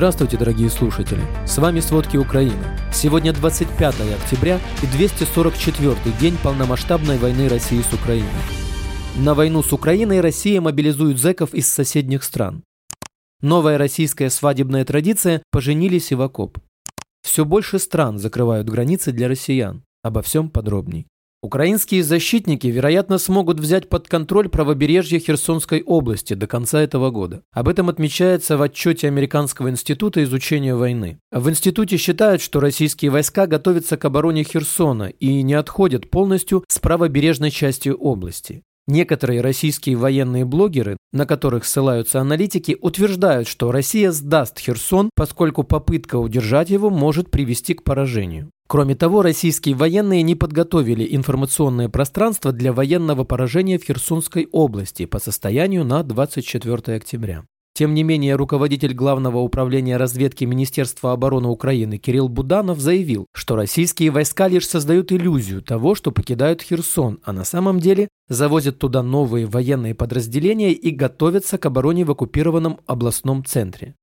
Здравствуйте, дорогие слушатели! С вами «Сводки Украины». Сегодня 25 октября и 244 день полномасштабной войны России с Украиной. На войну с Украиной Россия мобилизует зэков из соседних стран. Новая российская свадебная традиция – поженились и в окоп. Все больше стран закрывают границы для россиян. Обо всем подробней. Украинские защитники, вероятно, смогут взять под контроль правобережье Херсонской области до конца этого года. Об этом отмечается в отчете Американского института изучения войны. В институте считают, что российские войска готовятся к обороне Херсона и не отходят полностью с правобережной части области. Некоторые российские военные блогеры, на которых ссылаются аналитики, утверждают, что Россия сдаст Херсон, поскольку попытка удержать его может привести к поражению. Кроме того, российские военные не подготовили информационное пространство для военного поражения в Херсонской области по состоянию на 24 октября. Тем не менее, руководитель Главного управления разведки Министерства обороны Украины Кирилл Буданов заявил, что российские войска лишь создают иллюзию того, что покидают Херсон, а на самом деле завозят туда новые военные подразделения и готовятся к обороне в оккупированном областном центре.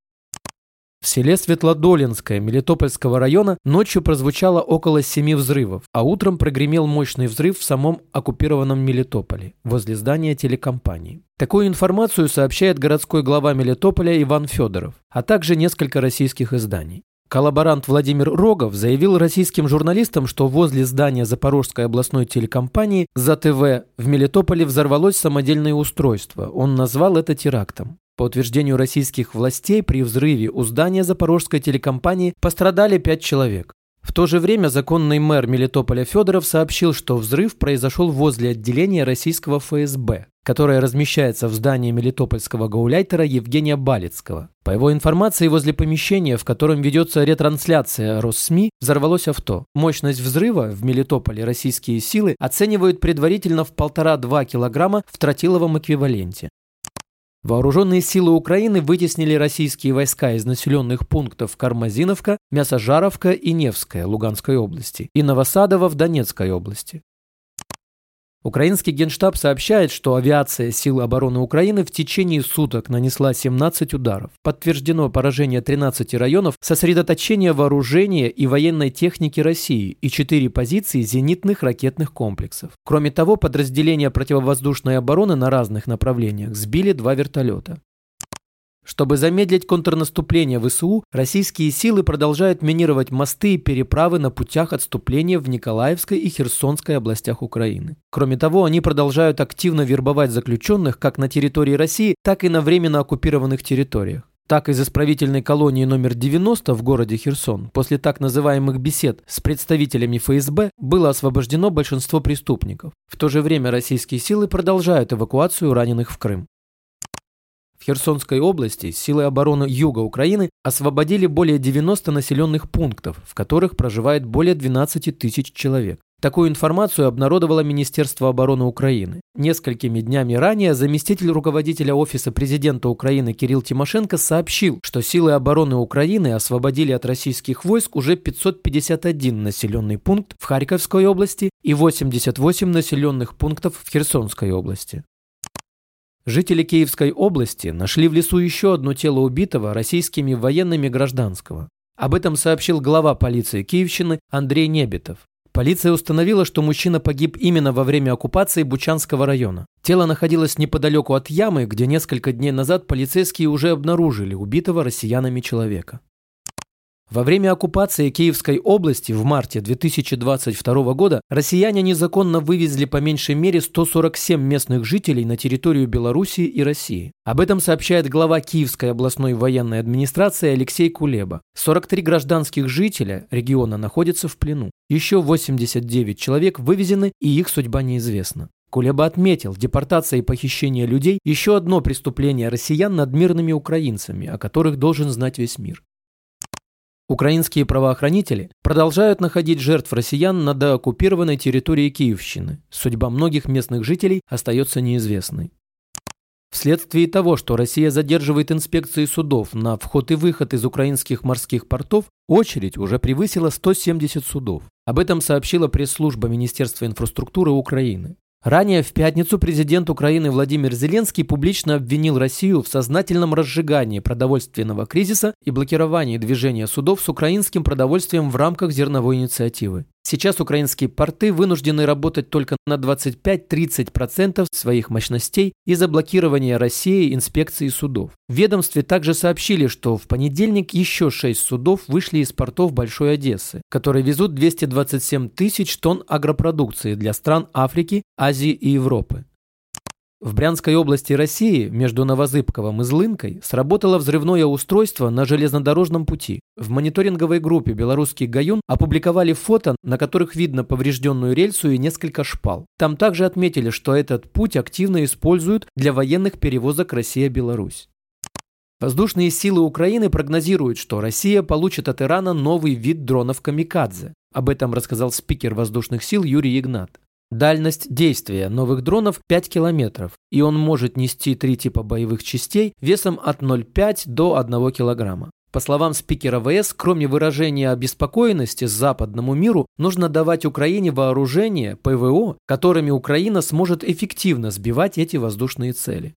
В селе Светлодолинское Мелитопольского района ночью прозвучало около семи взрывов, а утром прогремел мощный взрыв в самом оккупированном Мелитополе, возле здания телекомпании. Такую информацию сообщает городской глава Мелитополя Иван Федоров, а также несколько российских изданий. Коллаборант Владимир Рогов заявил российским журналистам, что возле здания Запорожской областной телекомпании ЗАТВ в Мелитополе взорвалось самодельное устройство. Он назвал это терактом. По утверждению российских властей, при взрыве у здания Запорожской телекомпании пострадали пять человек. В то же время законный мэр Мелитополя Федоров сообщил, что взрыв произошел возле отделения российского ФСБ, которое размещается в здании Мелитопольского гауляйтера Евгения Балицкого. По его информации, возле помещения, в котором ведется ретрансляция Россми, взорвалось авто. Мощность взрыва в Мелитополе российские силы оценивают предварительно в 1,5-2 килограмма в тротиловом эквиваленте. Вооруженные силы Украины вытеснили российские войска из населенных пунктов Кармазиновка, Мясожаровка и Невская Луганской области и Новосадово в Донецкой области. Украинский генштаб сообщает, что авиация сил обороны Украины в течение суток нанесла 17 ударов. Подтверждено поражение 13 районов, сосредоточение вооружения и военной техники России и 4 позиции зенитных ракетных комплексов. Кроме того, подразделения противовоздушной обороны на разных направлениях сбили два вертолета. Чтобы замедлить контрнаступление ВСУ, российские силы продолжают минировать мосты и переправы на путях отступления в Николаевской и Херсонской областях Украины. Кроме того, они продолжают активно вербовать заключенных как на территории России, так и на временно оккупированных территориях. Так, из исправительной колонии номер 90 в городе Херсон после так называемых бесед с представителями ФСБ было освобождено большинство преступников. В то же время российские силы продолжают эвакуацию раненых в Крым. В Херсонской области силы обороны юга Украины освободили более 90 населенных пунктов, в которых проживает более 12 тысяч человек. Такую информацию обнародовало Министерство обороны Украины. Несколькими днями ранее заместитель руководителя Офиса президента Украины Кирилл Тимошенко сообщил, что силы обороны Украины освободили от российских войск уже 551 населенный пункт в Харьковской области и 88 населенных пунктов в Херсонской области. Жители Киевской области нашли в лесу еще одно тело убитого российскими военными гражданского. Об этом сообщил глава полиции Киевщины Андрей Небетов. Полиция установила, что мужчина погиб именно во время оккупации Бучанского района. Тело находилось неподалеку от ямы, где несколько дней назад полицейские уже обнаружили убитого россиянами человека. Во время оккупации Киевской области в марте 2022 года россияне незаконно вывезли по меньшей мере 147 местных жителей на территорию Белоруссии и России. Об этом сообщает глава Киевской областной военной администрации Алексей Кулеба. 43 гражданских жителя региона находятся в плену. Еще 89 человек вывезены и их судьба неизвестна. Кулеба отметил, депортация и похищение людей – еще одно преступление россиян над мирными украинцами, о которых должен знать весь мир. Украинские правоохранители продолжают находить жертв россиян на дооккупированной территории Киевщины. Судьба многих местных жителей остается неизвестной. Вследствие того, что Россия задерживает инспекции судов на вход и выход из украинских морских портов, очередь уже превысила 170 судов. Об этом сообщила пресс-служба Министерства инфраструктуры Украины. Ранее в пятницу президент Украины Владимир Зеленский публично обвинил Россию в сознательном разжигании продовольственного кризиса и блокировании движения судов с украинским продовольствием в рамках зерновой инициативы. Сейчас украинские порты вынуждены работать только на 25-30% своих мощностей из-за блокирования России инспекции судов. В ведомстве также сообщили, что в понедельник еще 6 судов вышли из портов Большой Одессы, которые везут 227 тысяч тонн агропродукции для стран Африки, Азии и Европы. В Брянской области России между Новозыбковым и Злынкой сработало взрывное устройство на железнодорожном пути. В мониторинговой группе «Белорусский гаюн» опубликовали фото, на которых видно поврежденную рельсу и несколько шпал. Там также отметили, что этот путь активно используют для военных перевозок Россия-Беларусь. Воздушные силы Украины прогнозируют, что Россия получит от Ирана новый вид дронов «Камикадзе». Об этом рассказал спикер воздушных сил Юрий Игнат. Дальность действия новых дронов 5 километров, и он может нести три типа боевых частей весом от 0,5 до 1 килограмма. По словам спикера ВС, кроме выражения обеспокоенности западному миру, нужно давать Украине вооружение, ПВО, которыми Украина сможет эффективно сбивать эти воздушные цели.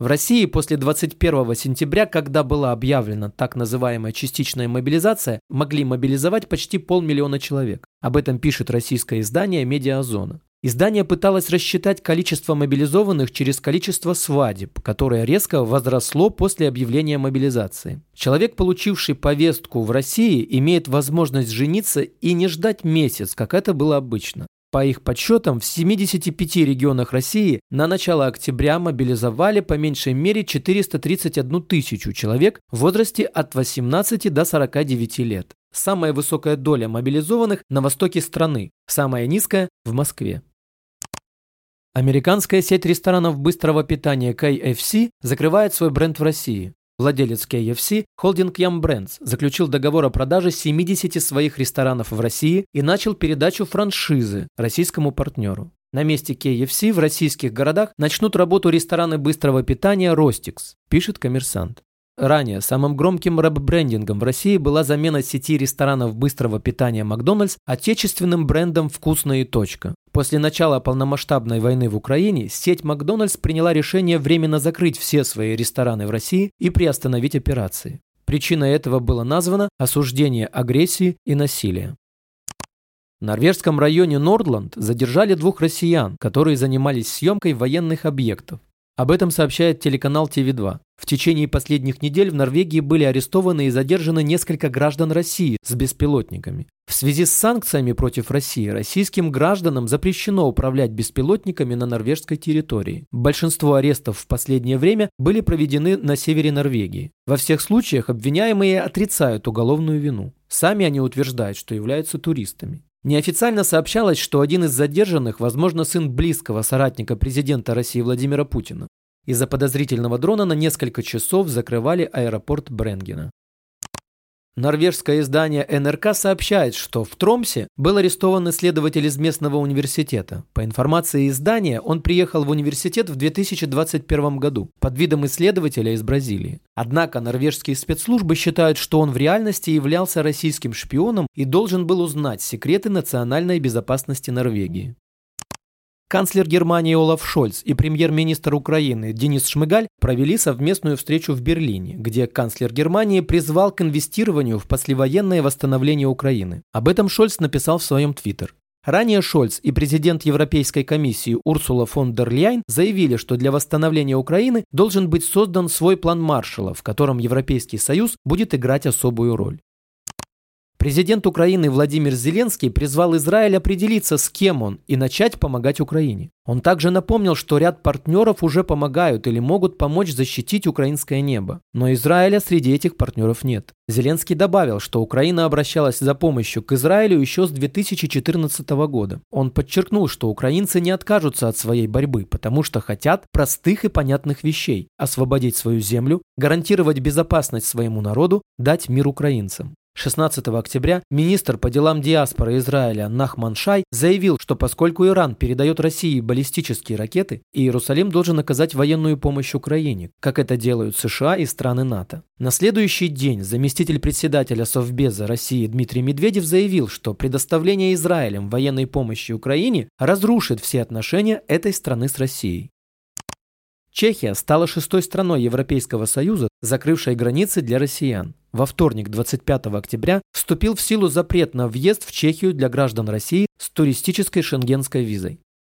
В России после 21 сентября, когда была объявлена так называемая частичная мобилизация, могли мобилизовать почти полмиллиона человек. Об этом пишет российское издание «Медиазона». Издание пыталось рассчитать количество мобилизованных через количество свадеб, которое резко возросло после объявления мобилизации. Человек, получивший повестку в России, имеет возможность жениться и не ждать месяц, как это было обычно. По их подсчетам, в 75 регионах России на начало октября мобилизовали по меньшей мере 431 тысячу человек в возрасте от 18 до 49 лет. Самая высокая доля мобилизованных на востоке страны, самая низкая – в Москве. Американская сеть ресторанов быстрого питания KFC закрывает свой бренд в России. Владелец KFC, холдинг Yum Brands, заключил договор о продаже 70 своих ресторанов в России и начал передачу франшизы российскому партнеру. На месте KFC в российских городах начнут работу рестораны быстрого питания «Ростикс», пишет коммерсант. Ранее самым громким рэп-брендингом в России была замена сети ресторанов быстрого питания «Макдональдс» отечественным брендом «Вкусно и точка». После начала полномасштабной войны в Украине сеть «Макдональдс» приняла решение временно закрыть все свои рестораны в России и приостановить операции. Причиной этого было названо осуждение агрессии и насилия. В норвежском районе Нордланд задержали двух россиян, которые занимались съемкой военных объектов. Об этом сообщает телеканал ТВ2. В течение последних недель в Норвегии были арестованы и задержаны несколько граждан России с беспилотниками. В связи с санкциями против России российским гражданам запрещено управлять беспилотниками на норвежской территории. Большинство арестов в последнее время были проведены на севере Норвегии. Во всех случаях обвиняемые отрицают уголовную вину. Сами они утверждают, что являются туристами. Неофициально сообщалось, что один из задержанных, возможно, сын близкого соратника президента России Владимира Путина. Из-за подозрительного дрона на несколько часов закрывали аэропорт Бренгена. Норвежское издание НРК сообщает, что в Тромсе был арестован исследователь из местного университета. По информации издания, он приехал в университет в 2021 году под видом исследователя из Бразилии. Однако норвежские спецслужбы считают, что он в реальности являлся российским шпионом и должен был узнать секреты национальной безопасности Норвегии. Канцлер Германии Олаф Шольц и премьер-министр Украины Денис Шмыгаль провели совместную встречу в Берлине, где канцлер Германии призвал к инвестированию в послевоенное восстановление Украины. Об этом Шольц написал в своем твиттер. Ранее Шольц и президент Европейской комиссии Урсула фон дер Ляйн заявили, что для восстановления Украины должен быть создан свой план Маршалла, в котором Европейский Союз будет играть особую роль. Президент Украины Владимир Зеленский призвал Израиль определиться, с кем он, и начать помогать Украине. Он также напомнил, что ряд партнеров уже помогают или могут помочь защитить украинское небо. Но Израиля среди этих партнеров нет. Зеленский добавил, что Украина обращалась за помощью к Израилю еще с 2014 года. Он подчеркнул, что украинцы не откажутся от своей борьбы, потому что хотят простых и понятных вещей – освободить свою землю, гарантировать безопасность своему народу, дать мир украинцам. 16 октября министр по делам диаспоры Израиля Нахман Шай заявил, что поскольку Иран передает России баллистические ракеты, Иерусалим должен оказать военную помощь Украине, как это делают США и страны НАТО. На следующий день заместитель председателя Совбеза России Дмитрий Медведев заявил, что предоставление Израилем военной помощи Украине разрушит все отношения этой страны с Россией. Чехия стала шестой страной Европейского Союза, закрывшей границы для россиян. Во вторник, 25 октября, вступил в силу запрет на въезд в Чехию для граждан России с туристической шенгенской визой.